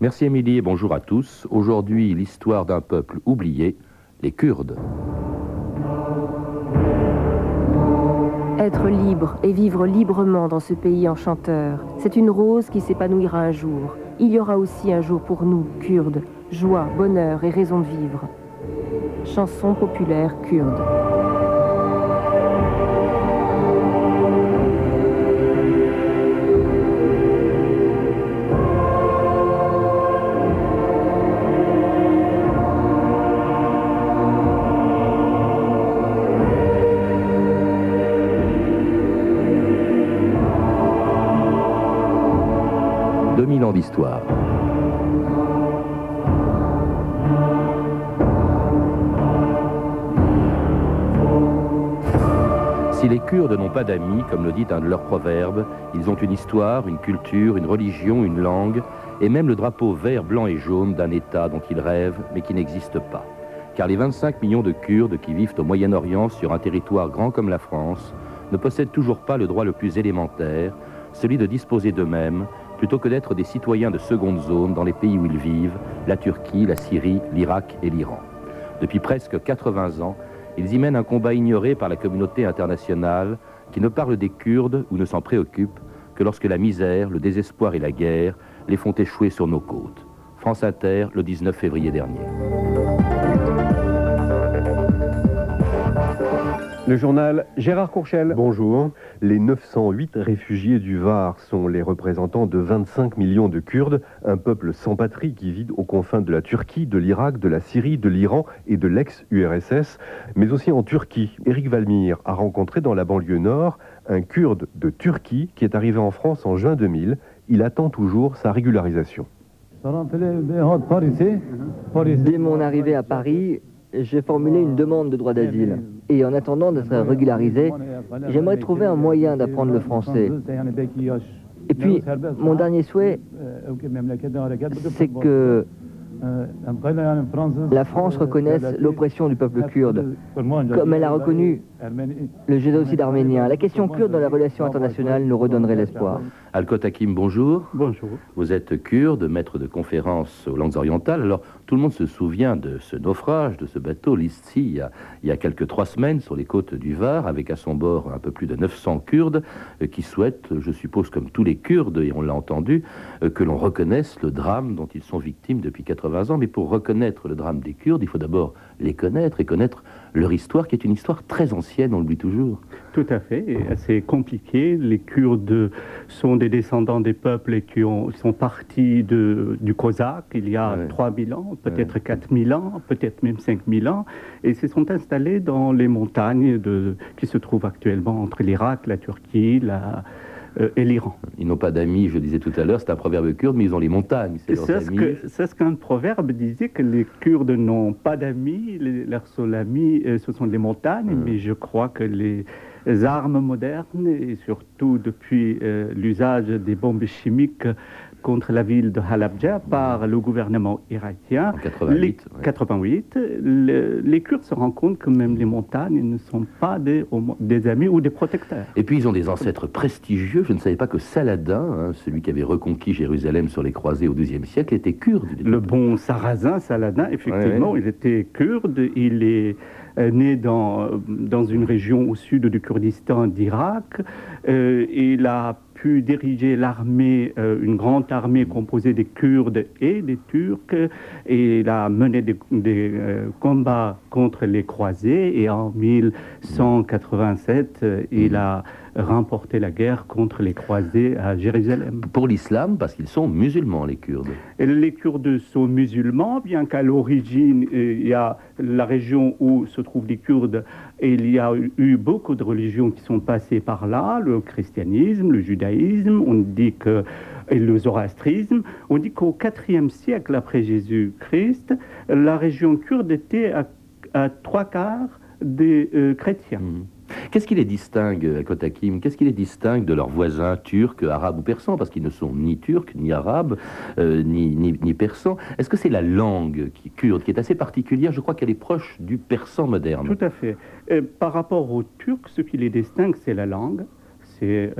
Merci Émilie et bonjour à tous. Aujourd'hui, l'histoire d'un peuple oublié, les Kurdes. Être libre et vivre librement dans ce pays enchanteur, c'est une rose qui s'épanouira un jour. Il y aura aussi un jour pour nous, Kurdes, joie, bonheur et raison de vivre. Chanson populaire kurde. 2000 ans d'histoire. Si les Kurdes n'ont pas d'amis, comme le dit un de leurs proverbes, ils ont une histoire, une culture, une religion, une langue, et même le drapeau vert, blanc et jaune d'un État dont ils rêvent, mais qui n'existe pas. Car les 25 millions de Kurdes qui vivent au Moyen-Orient sur un territoire grand comme la France ne possèdent toujours pas le droit le plus élémentaire, celui de disposer d'eux-mêmes, plutôt que d'être des citoyens de seconde zone dans les pays où ils vivent, la Turquie, la Syrie, l'Irak et l'Iran. Depuis presque 80 ans, ils y mènent un combat ignoré par la communauté internationale qui ne parle des Kurdes ou ne s'en préoccupe que lorsque la misère, le désespoir et la guerre les font échouer sur nos côtes. France Inter, le 19 février dernier. Le journal Gérard Courchel. Bonjour. Les 908 réfugiés du Var sont les représentants de 25 millions de Kurdes, un peuple sans patrie qui vit aux confins de la Turquie, de l'Irak, de la Syrie, de l'Iran et de l'ex-URSS, mais aussi en Turquie. Éric Valmir a rencontré dans la banlieue nord un Kurde de Turquie qui est arrivé en France en juin 2000. Il attend toujours sa régularisation. Dès mon arrivée à Paris, j'ai formulé une demande de droit d'asile. Et en attendant d'être régularisé, j'aimerais trouver un moyen d'apprendre le français. Et puis, mon dernier souhait, c'est que la France reconnaisse l'oppression du peuple kurde, comme elle a reconnu le génocide arménien. La question kurde dans la relation internationale nous redonnerait l'espoir. Alkot Hakim, bonjour. Bonjour. Vous êtes kurde, maître de conférences aux langues orientales. Alors, tout le monde se souvient de ce naufrage, de ce bateau, l'Isti, il, y a, il y a quelques trois semaines sur les côtes du Var, avec à son bord un peu plus de 900 Kurdes euh, qui souhaitent, je suppose comme tous les Kurdes, et on l'a entendu, euh, que l'on reconnaisse le drame dont ils sont victimes depuis 80 ans. Mais pour reconnaître le drame des Kurdes, il faut d'abord les connaître et connaître leur histoire, qui est une histoire très ancienne, on l'oublie toujours. Tout à fait, et assez compliqué. Les Kurdes sont des descendants des peuples qui ont, sont partis de, du Cosaque il y a Ouais. 3000 ans, peut-être 4000 ans, peut-être même 5000 ans, et se sont installés dans les montagnes de, qui se trouvent actuellement entre l'Irak, la Turquie la, euh, et l'Iran. Ils n'ont pas d'amis, je disais tout à l'heure, c'est un proverbe kurde, mais ils ont les montagnes, c'est ce qu'un proverbe disait, que les Kurdes n'ont pas d'amis, leurs seuls amis, euh, ce sont les montagnes, Mm. mais je crois que les armes modernes, et surtout depuis euh, l'usage des bombes chimiques contre la ville de Halabja par le gouvernement irakien, En 88, les, ouais. 88, le- les Kurdes se rendent compte que même les montagnes ne sont pas des, amis ou des protecteurs. Et puis ils ont des ancêtres prestigieux. Je ne savais pas que Saladin, hein, celui qui avait reconquis Jérusalem sur les croisés au XIIe siècle, était kurde. Le bon sarrasin, Saladin, effectivement, Ouais, il était kurde, il est euh, né dans, euh, dans une région au sud du Kurdistan d'Irak. Euh, il a pu diriger l'armée, euh, une grande armée composée des Kurdes et des Turcs, et il a mené des, des, euh, combats contre les croisés, et en 1187, euh, il a remporté la guerre contre les croisés à Jérusalem. Pour l'islam, parce qu'ils sont musulmans, les Kurdes. Et Les Kurdes sont musulmans, bien qu'à l'origine, il y a la région où se trouvent les Kurdes, et il y a eu beaucoup de religions qui sont passées par là, le christianisme, le judaïsme, on dit que, et le zoroastrisme. On dit qu'au IVe siècle après Jésus-Christ, la région kurde était à, à trois quarts des euh, chrétiens. Mhm. Qu'est-ce qui les distingue, Kotakim Qu'est-ce qui les distingue de leurs voisins turcs, arabes ou persans? Parce qu'ils ne sont ni turcs, ni arabes, euh, ni, ni, ni persans. Est-ce que c'est la langue qui, kurde qui est assez particulière? Je crois qu'elle est proche du persan moderne. Tout à fait. Euh, par rapport aux Turcs, ce qui les distingue, c'est la langue. C'est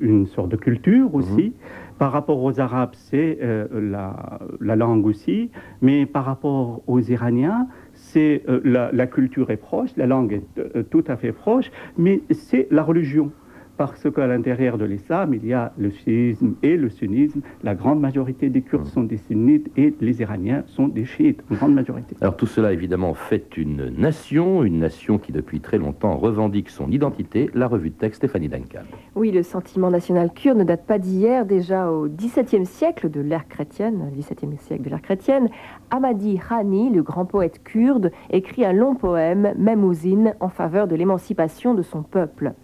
une sorte de culture aussi. Mhm. Par rapport aux Arabes, c'est la, la, langue aussi. Mais par rapport aux Iraniens, c'est la, culture est proche, la langue est tout à fait proche, mais c'est la religion parce qu'à l'intérieur de l'islam, il y a le chiisme et le sunnisme. La grande majorité des Kurdes sont des sunnites et les Iraniens sont des chiites, une grande majorité. Alors tout cela, évidemment, fait une nation, une nation qui depuis très longtemps revendique son identité. La revue de texte Stéphanie Duncan. Oui, le sentiment national kurde ne date pas d'hier. Déjà au XVIIe siècle de l'ère chrétienne, XVIIe siècle de l'ère chrétienne, Ahmadi Hani, le grand poète kurde, écrit un long poème, Memouzine, en faveur de l'émancipation de son peuple.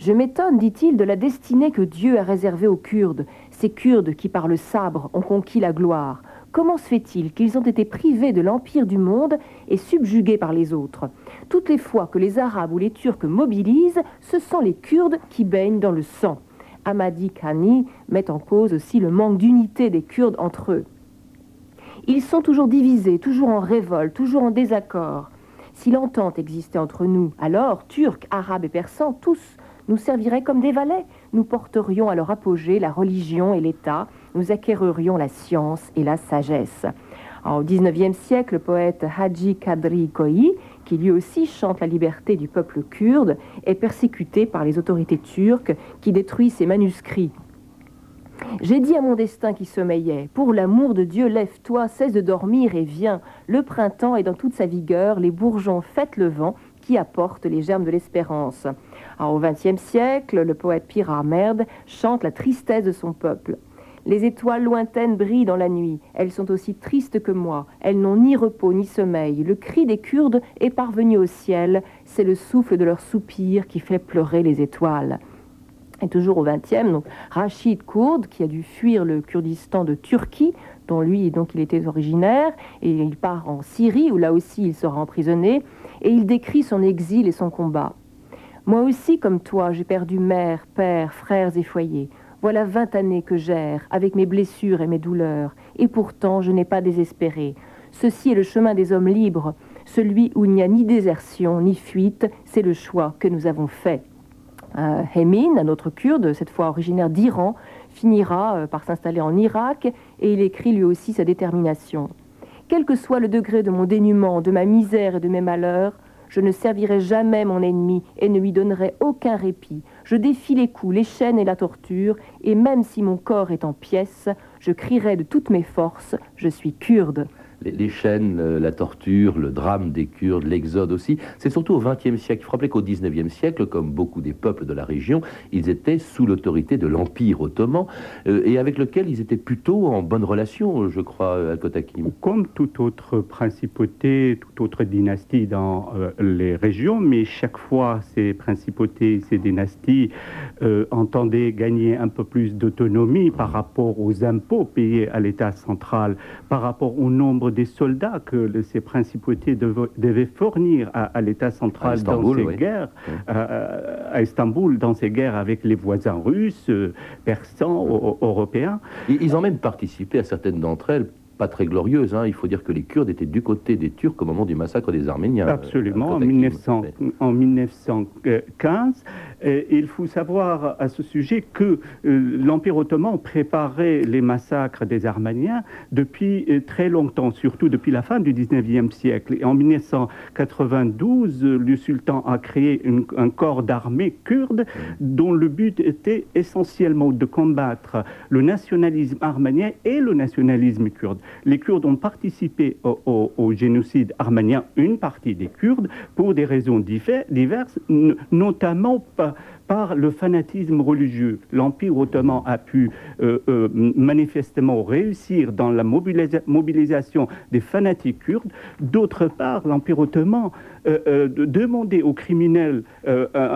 Je m'étonne, dit-il, de la destinée que Dieu a réservée aux Kurdes, ces Kurdes qui par le sabre ont conquis la gloire. Comment se fait-il qu'ils ont été privés de l'empire du monde et subjugués par les autres? Toutes les fois que les Arabes ou les Turcs mobilisent, ce sont les Kurdes qui baignent dans le sang. Ahmadi Khani met en cause aussi le manque d'unité des Kurdes entre eux. Ils sont toujours divisés, toujours en révolte, toujours en désaccord. Si l'entente existait entre nous, alors, Turcs, Arabes et Persans, tous nous serviraient comme des valets. Nous porterions à leur apogée la religion et l'État, nous acquérerions la science et la sagesse. au XIXe siècle, le poète Haji Kadri Koi, qui lui aussi chante la liberté du peuple kurde, est persécuté par les autorités turques qui détruisent ses manuscrits. J'ai dit à mon destin qui sommeillait, pour l'amour de Dieu, lève-toi, cesse de dormir et viens. Le printemps est dans toute sa vigueur, les bourgeons fêtent le vent qui apporte les germes de l'espérance. Au XXe siècle, le poète Pierre Armerde chante la tristesse de son peuple. Les étoiles lointaines brillent dans la nuit. Elles sont aussi tristes que moi. Elles n'ont ni repos ni sommeil. Le cri des Kurdes est parvenu au ciel. C'est le souffle de leur soupir qui fait pleurer les étoiles. Et toujours au XXe, Rachid Kourd, qui a dû fuir le Kurdistan de Turquie, dont lui donc il était originaire, et il part en Syrie où là aussi il sera emprisonné, et il décrit son exil et son combat. Moi aussi, comme toi, j'ai perdu mère, père, frères et foyers. Voilà vingt années que j'erre, avec mes blessures et mes douleurs, et pourtant je n'ai pas désespéré. Ceci est le chemin des hommes libres, celui où il n'y a ni désertion ni fuite, c'est le choix que nous avons fait. Euh, Hemin, un autre kurde, cette fois originaire d'Iran, finira euh, par s'installer en Irak et il écrit lui aussi sa détermination. Quel que soit le degré de mon dénuement, de ma misère et de mes malheurs, je ne servirai jamais mon ennemi et ne lui donnerai aucun répit. Je défie les coups, les chaînes et la torture, et même si mon corps est en pièces, je crierai de toutes mes forces, je suis kurde les, chaînes, euh, la torture, le drame des Kurdes, l'exode aussi. C'est surtout au XXe siècle. Il faut rappeler qu'au XIXe siècle, comme beaucoup des peuples de la région, ils étaient sous l'autorité de l'Empire ottoman euh, et avec lequel ils étaient plutôt en bonne relation, je crois, Al-Kotakim. Comme toute autre principauté, toute autre dynastie dans euh, les régions, mais chaque fois ces principautés, ces dynasties entendaient gagner un peu plus d'autonomie par rapport aux impôts payés à l'État central, par rapport au nombre des soldats que ces principautés devaient fournir à, l'État central dans ces guerres, À, Istanbul, dans ces guerres avec les voisins russes, euh, persans, européens. Ils ont même participé à certaines d'entre elles pas très glorieuse. Hein. Il faut dire que les Kurdes étaient du côté des Turcs au moment du massacre des Arméniens. Euh, Absolument, en, 1915. il faut savoir à ce sujet que euh, l'Empire ottoman préparait les massacres des Arméniens depuis euh, très longtemps, surtout depuis la fin du 19e siècle. Et en 1992, le sultan a créé un corps d'armée kurde dont le but était essentiellement de combattre le nationalisme arménien et le nationalisme kurde les Kurdes ont participé au, génocide arménien, une partie des Kurdes, pour des raisons diverses, notamment par, le fanatisme religieux. L'Empire ottoman a pu euh, euh, manifestement réussir dans la mobilisation des fanatiques kurdes. D'autre part, l'Empire ottoman euh, demandait aux criminels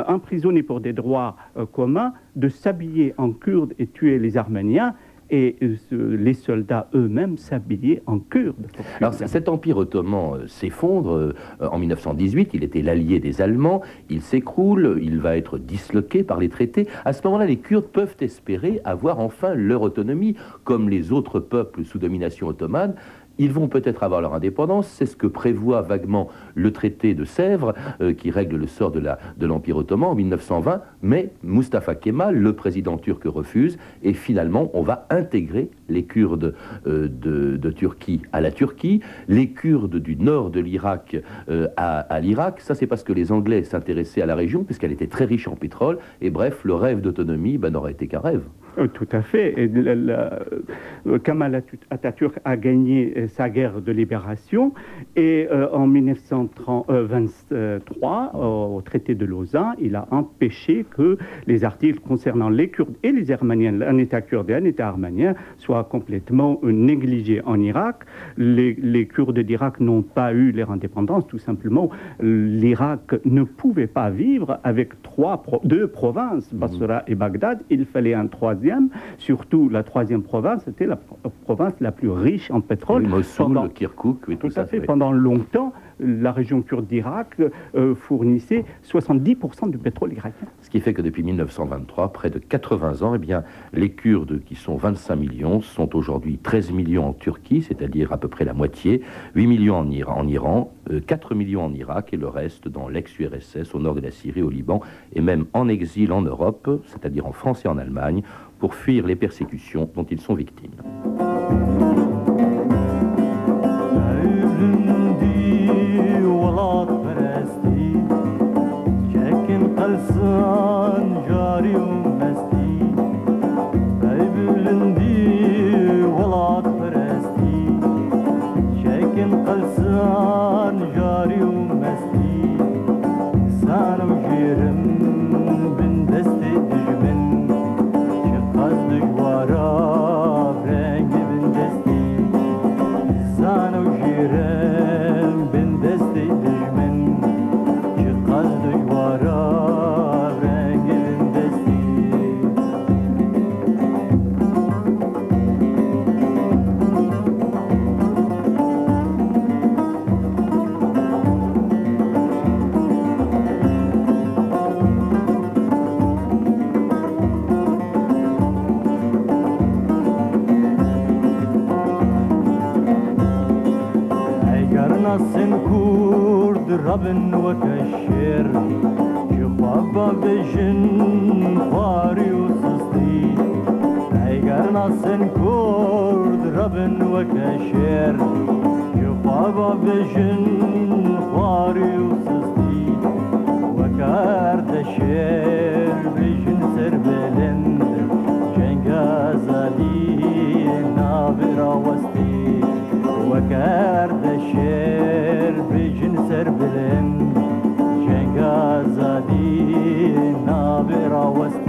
emprisonnés pour des droits communs de s'habiller en kurdes et tuer les Arméniens et euh, les soldats eux-mêmes s'habillaient en kurdes. Alors cet empire ottoman euh, s'effondre euh, en 1918, il était l'allié des Allemands, il s'écroule, il va être disloqué par les traités. À ce moment-là, les Kurdes peuvent espérer avoir enfin leur autonomie, comme les autres peuples sous domination ottomane ils vont peut-être avoir leur indépendance, c'est ce que prévoit vaguement le traité de Sèvres, qui règle le sort de l'Empire ottoman en 1920, mais Mustafa Kemal, le président turc, refuse, et finalement on va intégrer les Kurdes euh, de, Turquie à la Turquie, les Kurdes du nord de l'Irak euh, à, l'Irak, ça c'est parce que les Anglais s'intéressaient à la région, puisqu'elle était très riche en pétrole, et bref, le rêve d'autonomie ben, n'aurait été qu'un rêve. Euh, tout à fait. Kamal Atatürk a gagné sa guerre de libération et en 1923, au traité de Lausanne, il a empêché que les articles concernant les Kurdes et les Arméniens, un État kurde et un État arménien, soient complètement négligés en Irak. Les, Kurdes d'Irak n'ont pas eu leur indépendance, tout simplement. L'Irak ne pouvait pas vivre avec trois, deux provinces, Basra et Bagdad. Il fallait un troisième surtout la troisième province, c'était la province la plus riche en pétrole. Oui, Mossoul, pendant, Kirkuk, oui, tout, à fait. Pendant longtemps, la région kurde d'Irak euh, fournissait 70% du pétrole irakien. Ce qui fait que depuis 1923, près de 80 ans, eh bien, les Kurdes, qui sont 25 millions, sont aujourd'hui 13 millions en Turquie, c'est-à-dire à peu près la moitié, 8 millions en Iran, en Iran 4 euh, millions en Irak et le reste dans l'ex-URSS, au nord de la Syrie, au Liban, et même en exil en Europe, c'est-à-dire en France et en Allemagne, pour fuir les persécutions dont ils sont victimes. Marium esti Ey bülündü volat presti. Çekin kılsın jarium esti Sanım jirim عيقر ناصن كورد ربن وكشر شخوابا بجن خواري وسستي وكارد الشير بجن سر بلند جنگازالي نابرا وستي وكارد الشير سر Vous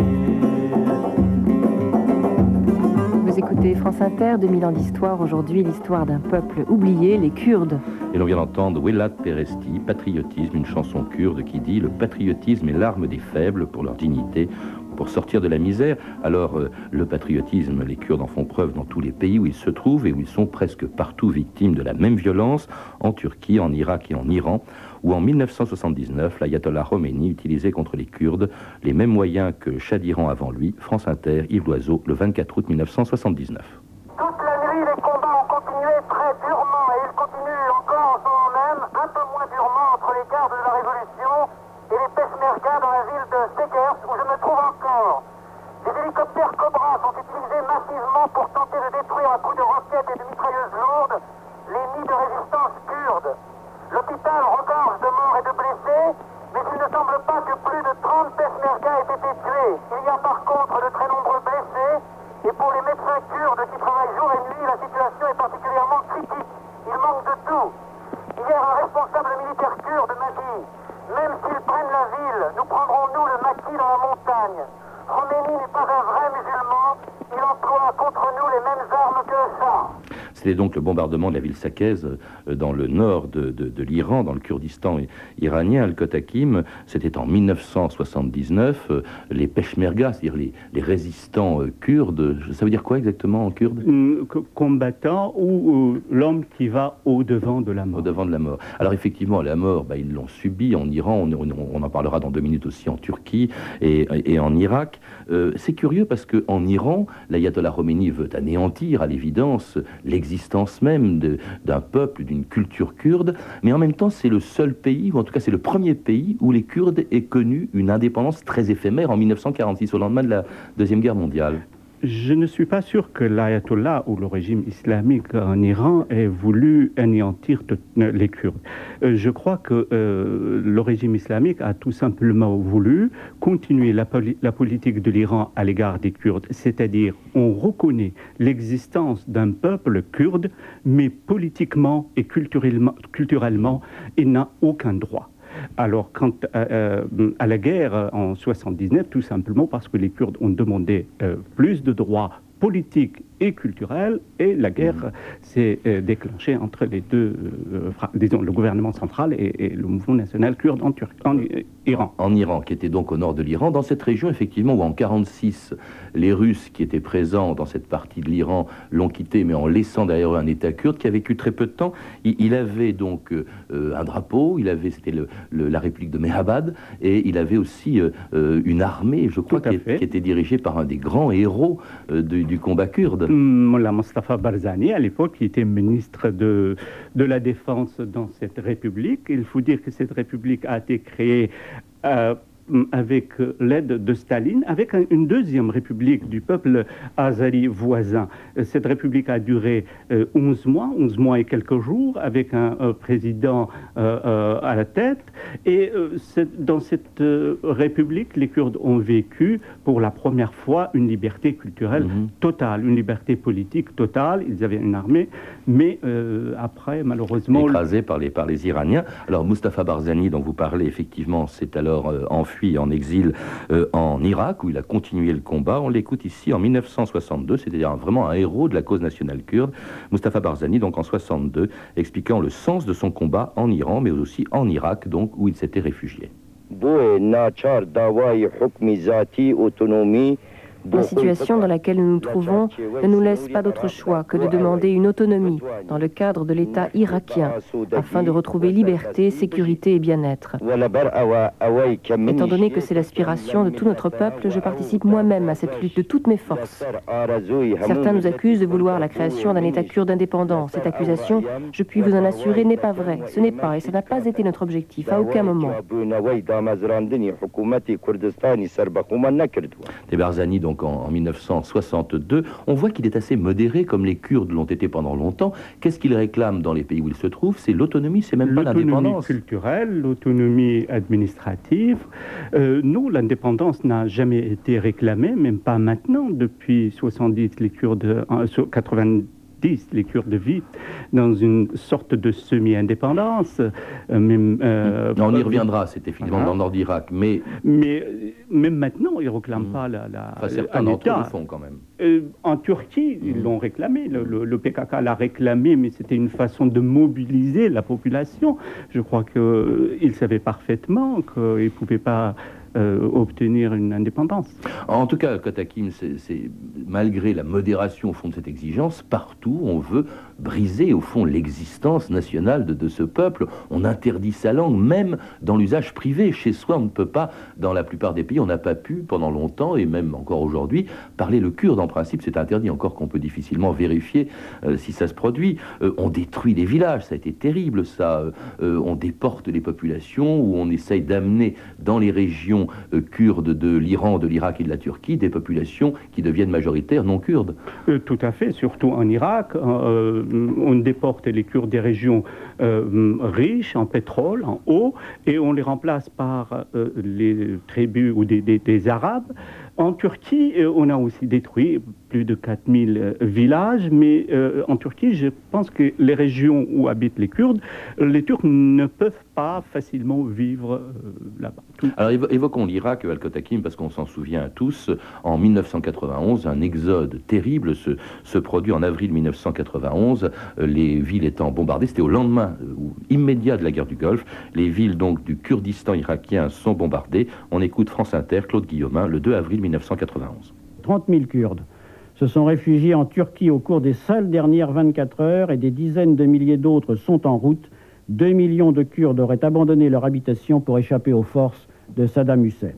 France Inter, 2000 ans d'histoire, aujourd'hui l'histoire d'un peuple oublié, les Kurdes. Et l'on vient d'entendre Willat Peresti, Patriotisme, une chanson kurde qui dit Le patriotisme est l'arme des faibles pour leur dignité, pour sortir de la misère. Alors, euh, le patriotisme, les Kurdes en font preuve dans tous les pays où ils se trouvent et où ils sont presque partout victimes de la même violence, en Turquie, en Irak et en Iran, où en 1979, l'ayatollah Khomeini utilisait contre les Kurdes les mêmes moyens que Chadiran avant lui, France Inter, Yves Loiseau, le 24 août 1979. Super Cobra sont utilisés massivement pour tenter de détruire à coups de roquettes et de mitrailleuses lourdes les nids de résistance kurdes. L'hôpital regorge de morts et de blessés, mais il ne semble pas que plus de 30 peshmerga aient été tués. Il y a par contre de très nombreux blessés, et pour les médecins kurdes qui travaillent jour et nuit, la situation est particulièrement critique. Il manque de tout. Hier, un responsable militaire kurde m'a dit Même s'ils prennent la ville, nous prendrons nous le maquis dans la montagne. Khomeini n'est pas un vrai musulman, il emploie contre nous les mêmes armes que Shah. C'était donc le bombardement de la ville Sakez euh, dans le nord de, l'Iran, dans le Kurdistan iranien, Al-Kotakim. C'était en 1979. Euh, les Peshmerga, c'est-à-dire les, résistants euh, kurdes, ça veut dire quoi exactement en kurde? Combattant ou l'homme qui va au-devant de la mort. Au-devant de la mort. Alors effectivement, la mort, bah, ils l'ont subi en Iran, on, en parlera dans deux minutes aussi en Turquie et, en Irak. C'est curieux parce qu'en Iran, l'ayatollah Khomeini veut anéantir à l'évidence l'existence l'existence même d'un peuple, d'une culture kurde, mais en même temps c'est le seul pays, ou en tout cas c'est le premier pays où les Kurdes aient connu une indépendance très éphémère en 1946, au lendemain de la Deuxième Guerre mondiale. Je ne suis pas sûr que l'ayatollah ou le régime islamique en Iran ait voulu anéantir les Kurdes. Euh, je crois que euh, le régime islamique a tout simplement voulu continuer la, politique de l'Iran à l'égard des Kurdes, c'est-à-dire on reconnaît l'existence d'un peuple kurde, mais politiquement et culturellement il n'a aucun droit. Alors, quant à, la guerre en 79, tout simplement parce que les Kurdes ont demandé euh, plus de droits politiques et culturelle, et la guerre mm. s'est euh, déclenchée entre les deux, euh, disons, le gouvernement central et, le mouvement national kurde en, en, Iran. En Iran, qui était donc au nord de l'Iran, dans cette région, effectivement, où en 1946, les Russes qui étaient présents dans cette partie de l'Iran l'ont quitté, mais en laissant derrière eux un État kurde qui a vécu très peu de temps. Il, avait donc euh, un drapeau, il avait, c'était le, la République de Mehabad, et il avait aussi une armée, je crois, qui, qui, était dirigée par un des grands héros du combat kurde. Mullah Mustafa Barzani, à l'époque, qui était ministre de, de la Défense dans cette République. Il faut dire que cette République a été créée euh, avec l'aide de Staline, avec une deuxième république du peuple azari voisin. Cette république a duré 11 euh, mois, 11 mois et quelques jours, avec un, président euh, euh, à la tête. Et dans cette république, les Kurdes ont vécu pour la première fois une liberté culturelle mhm. totale, une liberté politique totale. Ils avaient une armée, mais après, malheureusement... Écrasé par les, par les Iraniens. Alors, Mustafa Barzani, dont vous parlez, effectivement, c'est alors en en exil euh, en Irak, où il a continué le combat. On l'écoute ici en 1962, c'est-à-dire vraiment un héros de la cause nationale kurde, Mustafa Barzani, donc en 62, expliquant le sens de son combat en Iran, mais aussi en Irak, donc où il s'était réfugié. La situation dans laquelle nous nous trouvons ne nous laisse pas d'autre choix que de demander une autonomie dans le cadre de l'État irakien afin de retrouver liberté, sécurité et bien-être. Étant donné que c'est l'aspiration de tout notre peuple, je participe moi-même à cette lutte de toutes mes forces. Certains nous accusent de vouloir la création d'un État kurde indépendant. Cette accusation, je puis vous en assurer, n'est pas vraie. Ce n'est pas et ça n'a pas été notre objectif à aucun moment. donc en, 1962. On voit qu'il est assez modéré, comme les Kurdes l'ont été pendant longtemps. Qu'est-ce qu'il réclame dans les pays où il se trouve? C'est l'autonomie, c'est même pas l'indépendance. L'autonomie culturelle, l'autonomie administrative. Euh, non, l'indépendance n'a jamais été réclamée, même pas maintenant. Depuis 70, les Kurdes, 90, les Kurdes vivent dans une sorte de semi-indépendance. Euh, euh, on y reviendra, c'était finalement dans le nord d'Irak, mais... Mais euh, même maintenant, ils ne réclament pas la... la enfin, certains d'entre eux le font quand même. en Turquie, ils l'ont réclamé, le, PKK l'a réclamé, mais c'était une façon de mobiliser la population. Je crois qu'ils savaient parfaitement qu'ils ne pouvaient pas euh, obtenir une indépendance. En tout cas, Kotakim, c'est malgré la modération au fond de cette exigence, partout on veut briser au fond l'existence nationale de, ce peuple. On interdit sa langue, même dans l'usage privé. Chez soi, on ne peut pas, dans la plupart des pays, on n'a pas pu pendant longtemps, et même encore aujourd'hui, parler le kurde. En principe, c'est interdit, encore qu'on peut difficilement vérifier euh, si ça se produit. Euh, on détruit des villages, ça a été terrible ça. on déporte les populations, ou on essaye d'amener dans les régions euh, kurdes de l'Iran, de l'Irak et de la Turquie, des populations qui deviennent majoritaires non kurdes. Euh, tout à fait, surtout en Irak. Euh, on déporte les Kurdes des régions riches en pétrole, en eau, et on les remplace par les tribus ou des Arabes. En Turquie, euh, on a aussi détruit plus de 4000 euh, villages, mais euh, en Turquie, je pense que les régions où habitent les Kurdes, les Turcs ne peuvent pas facilement vivre là-bas. Alors évoquons l'Irak, Al-Kotakim, parce qu'on s'en souvient tous. En 1991, un exode terrible se, se produit en avril 1991, les villes étant bombardées. C'était au lendemain immédiat de la guerre du Golfe. Les villes donc du Kurdistan irakien sont bombardées. On écoute France Inter, Claude Guillaumin, le 2 avril 1991. 30 000 Kurdes se sont réfugiés en Turquie au cours des seules dernières 24 heures et des dizaines de milliers d'autres sont en route. 2 millions de Kurdes auraient abandonné leur habitation pour échapper aux forces de Saddam Hussein.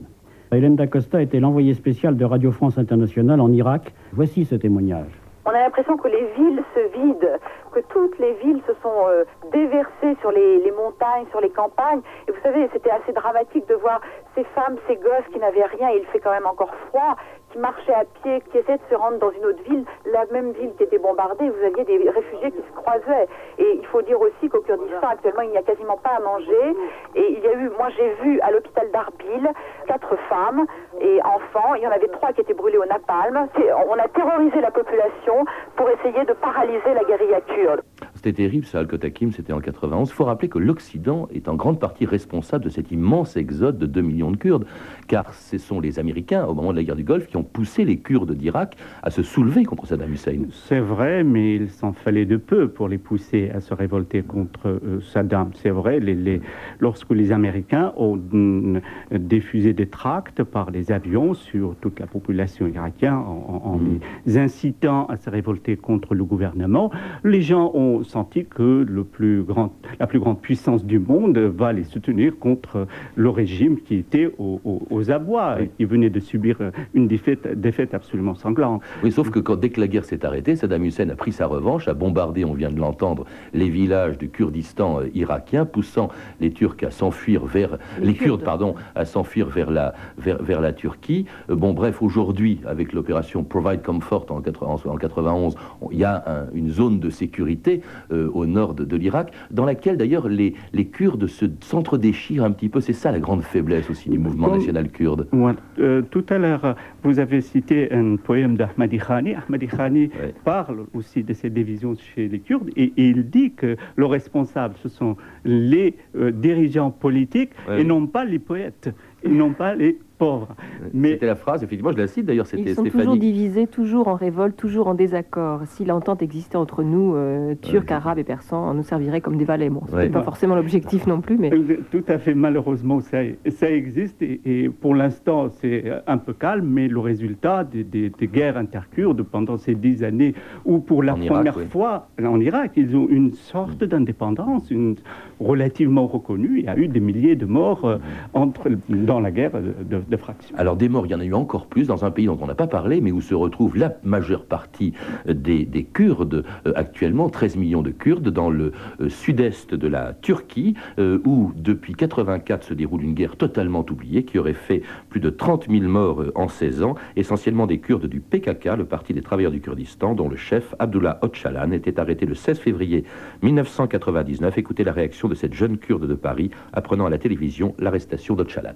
Hélène Dacosta était l'envoyé spécial de Radio France Internationale en Irak. Voici ce témoignage. On a l'impression que les villes se vident, que toutes les villes se sont euh, déversées sur les, les montagnes, sur les campagnes. Et vous savez, c'était assez dramatique de voir ces femmes, ces gosses qui n'avaient rien, et il fait quand même encore froid, qui marchaient à pied, qui essayaient de se rendre dans une autre ville, la même ville qui était bombardée, vous aviez des réfugiés qui se croisaient. Et il faut dire aussi qu'au Kurdistan, actuellement, il n'y a quasiment pas à manger. Et il y a eu, moi j'ai vu à l'hôpital d'Arbil, quatre femmes et enfants, il y en avait trois qui étaient brûlés au napalm. On a terrorisé la population pour essayer de paralyser la guérilla kurde. C'était terrible, ça, Al-Kotakim, c'était en 91. Il faut rappeler que l'Occident est en grande partie responsable de cet immense exode de 2 millions de Kurdes, car ce sont les Américains, au moment de la guerre du Golfe, qui ont poussé les Kurdes d'Irak à se soulever contre Saddam Hussein. C'est vrai, mais il s'en fallait de peu pour les pousser à se révolter contre euh, Saddam. C'est vrai, les- les- lorsque les Américains ont mm, diffusé des tracts par les avions sur toute la population irakienne en, en- en les incitant à se révolter contre le gouvernement, les gens ont senti que le plus grand, la plus grande puissance du monde va les soutenir contre le régime qui était aux, aux- aux abois et qui venait de subir euh, une défaite, défaite absolument sanglante. Oui, sauf que quand, dès que la guerre s'est arrêtée, Saddam Hussein a pris sa revanche, a bombardé, on vient de l'entendre, les villages du Kurdistan euh, irakien, poussant les Turcs à s'enfuir vers les, Kurdes, pardon, à s'enfuir vers la vers, vers la Turquie. Euh, bon, bref, aujourd'hui, avec l'opération Provide Comfort en, 80 en 91, on- il y a un- une zone de sécurité euh, au nord de, de l'Irak, dans laquelle d'ailleurs les, les Kurdes se s'entre-déchirent un petit peu. C'est ça la grande faiblesse aussi du mouvement Comme- national kurde. Ouais, euh, tout à l'heure, vous avez cité un poème d'Ahmadi Khani. Ahmadi Khani Ouais. parle aussi de ces divisions chez les Kurdes et, et il dit que le responsable, ce sont les euh, dirigeants politiques Ouais. et non pas les poètes, et non pas les pauvres. Mais C'était la phrase, effectivement, je la cite d'ailleurs, c'était Ils sont toujours divisés, toujours en révolte, toujours en désaccord. Si l'entente existait entre nous, euh, Turcs, Arabes et Persans, on nous servirait comme des valets. Bon, ce Ouais. pas forcément l'objectif non plus, mais Euh, Tout à fait, malheureusement, ça, ça existe et, et pour l'instant, c'est euh, un peu calme, mais le résultat des, des- des guerres interkurdes pendant ces dix années, où pour la En Irak, première oui. fois en Irak, ils ont une sorte d'indépendance une, relativement reconnue. Il y a eu des milliers de morts euh, entre, dans la guerre de, de, de fraction. Alors des morts, il y en a eu encore plus dans un pays dont on n'a pas parlé, mais où se retrouve la majeure partie euh, des, des Kurdes euh, actuellement, 13 millions de Kurdes dans le euh, sud-est de la Turquie, euh, où depuis 84 se déroule une guerre totalement oubliée qui aurait fait plus de 30 000 morts euh, en 16 ans, essentiellement des Kurdes du PKK, le Parti des travailleurs du Kurdistan, dont le chef Abdullah Öcalan était arrêté le 16 février 1999. Écoutez la réaction de cette jeune Kurde de Paris apprenant à la télévision l'arrestation d'Öcalan.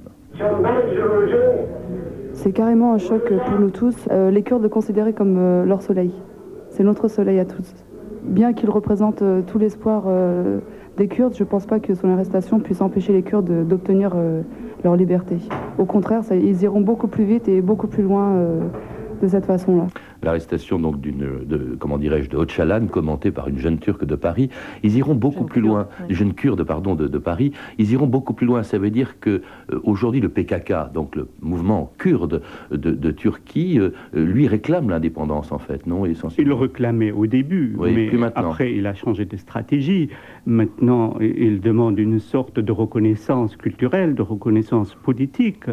C'est carrément un choc pour nous tous. Euh, les Kurdes le considéraient comme euh, leur soleil. C'est notre soleil à tous. Bien qu'il représente euh, tout l'espoir des Kurdes, je ne pense pas que son arrestation puisse empêcher les Kurdes de- d'obtenir leur liberté. Au contraire, ils iront beaucoup plus vite et beaucoup plus loin de cette façon-là. L'arrestation donc d'une, de, comment dirais-je, de Öcalan, commentée par une jeune Turque de Paris. Ils iront beaucoup Jeune plus Kurde, loin, oui. jeune Kurde, pardon, de, de Paris. Ils iront beaucoup plus loin. Ça veut dire que euh, aujourd'hui le PKK, donc le mouvement kurde de, de Turquie, euh, lui réclame l'indépendance en fait, non Il essentiellement. le réclamait au début, Oui, mais plus maintenant. après il a changé de stratégie. Maintenant, il demande une sorte de reconnaissance culturelle, de reconnaissance politique.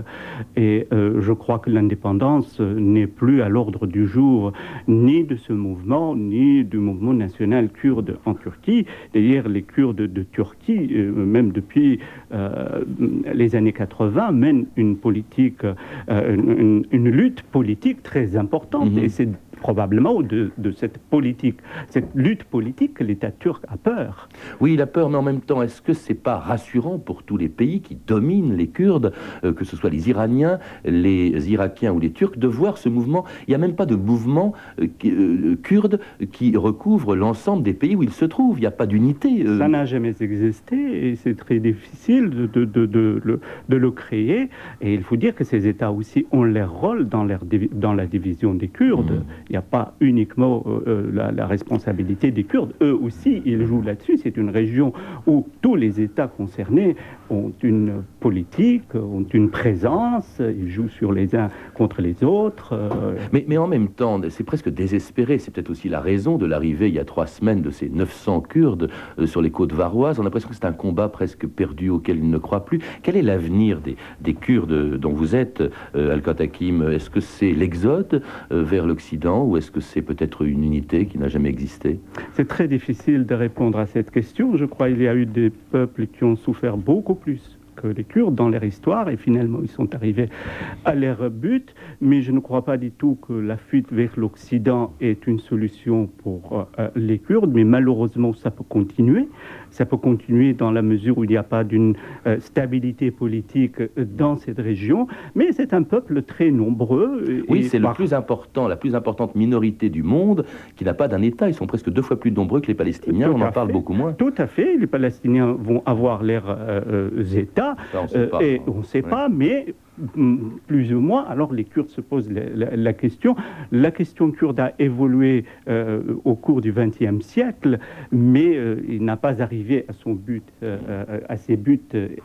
Et euh, je crois que l'indépendance n'est plus à l'ordre du jour ni de ce mouvement, ni du mouvement national kurde en Turquie. D'ailleurs, les Kurdes de Turquie, euh, même depuis euh, les années 80, mènent une politique, euh, une, lutte politique très importante. Mhm. Et c'est probablement de, de cette politique, cette lutte politique que l'État turc a peur. Oui, il a peur, mais en même temps, est-ce que c'est pas rassurant pour tous les pays qui dominent les Kurdes, euh, que ce soit les Iraniens, les Irakiens ou les Turcs, de voir ce mouvement? Il n'y a même pas de mouvement euh, euh, kurde qui recouvre l'ensemble des pays où il se trouve. Il n'y a pas d'unité. euh. Ça n'a jamais existé et c'est très difficile de, le, de le créer. Et il faut dire que ces États aussi ont leur rôle dans, leur divi- dans la division des Kurdes. Mhm. Il n'y a pas uniquement euh, euh, la, responsabilité des Kurdes. Eux aussi, ils jouent là-dessus. C'est une région où tous les États concernés ont une politique, ont une présence. Ils jouent sur les uns contre les autres. euh, Mais, en même temps, c'est presque désespéré. C'est peut-être aussi la raison de l'arrivée il y a trois semaines de ces 900 Kurdes sur les côtes varoises. On a l'impression que c'est un combat presque perdu auquel ils ne croient plus. Quel est l'avenir des, des Kurdes dont vous êtes, Al-Qattakim Est-ce que c'est l'exode vers l'Occident ou est-ce que c'est peut-être une unité qui n'a jamais existé? C'est très difficile de répondre à cette question. Je crois qu'il y a eu des peuples qui ont souffert beaucoup plus que les Kurdes dans leur histoire et finalement ils sont arrivés à leur but. Mais je ne crois pas du tout que la fuite vers l'Occident est une solution pour euh, les Kurdes, mais malheureusement ça peut continuer. Ça peut continuer dans la mesure où il n'y a pas d'une euh, stabilité politique euh, dans cette région, mais c'est un peuple très nombreux. Oui, c'est le plus important, la plus importante minorité du monde qui n'a pas d'un État. Ils sont presque deux fois plus nombreux que les Palestiniens. on en parle beaucoup moins. Tout à fait. Les Palestiniens vont avoir leurs États et on ne sait pas, mais mm, plus ou moins, alors les Kurdes se posent la, question. La question kurde a évolué euh, au cours du XXe siècle, mais euh, il n'a pas arrivé à son but, euh, à ses buts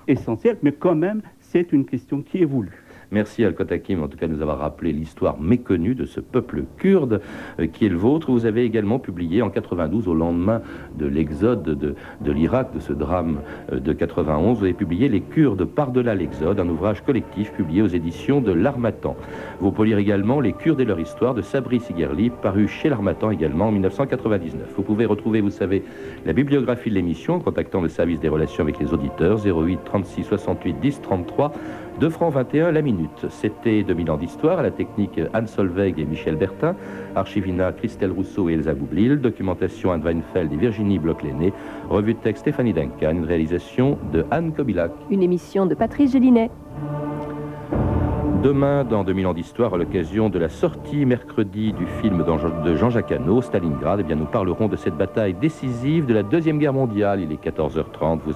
essentiels, mais quand même, c'est une question qui évolue. Merci Al Hakim, en tout cas, de nous avoir rappelé l'histoire méconnue de ce peuple kurde euh, qui est le vôtre. Vous avez également publié en 92, au lendemain de l'exode de, de l'Irak, de ce drame euh, de 91, vous avez publié Les Kurdes par-delà l'exode, un ouvrage collectif publié aux éditions de l'Armatan. Vous pouvez lire également Les Kurdes et leur histoire de Sabri Sigerli, paru chez l'Armatan également en 1999. Vous pouvez retrouver, vous savez, la bibliographie de l'émission en contactant le service des relations avec les auditeurs 08 36 68 10 33 2 francs 21 la minute. C'était 2000 ans d'histoire à la technique Anne Solveig et Michel Bertin, Archivina Christelle Rousseau et Elsa Boublil, documentation Anne Weinfeld et Virginie Bloch-Léné, revue de texte Stéphanie Duncan, une réalisation de Anne Kobilac. Une émission de Patrice Gélinet. Demain, dans 2000 ans d'histoire, à l'occasion de la sortie mercredi du film de Jean-Jacques Hano, Stalingrad, eh bien, nous parlerons de cette bataille décisive de la Deuxième Guerre mondiale. Il est 14h30. Vous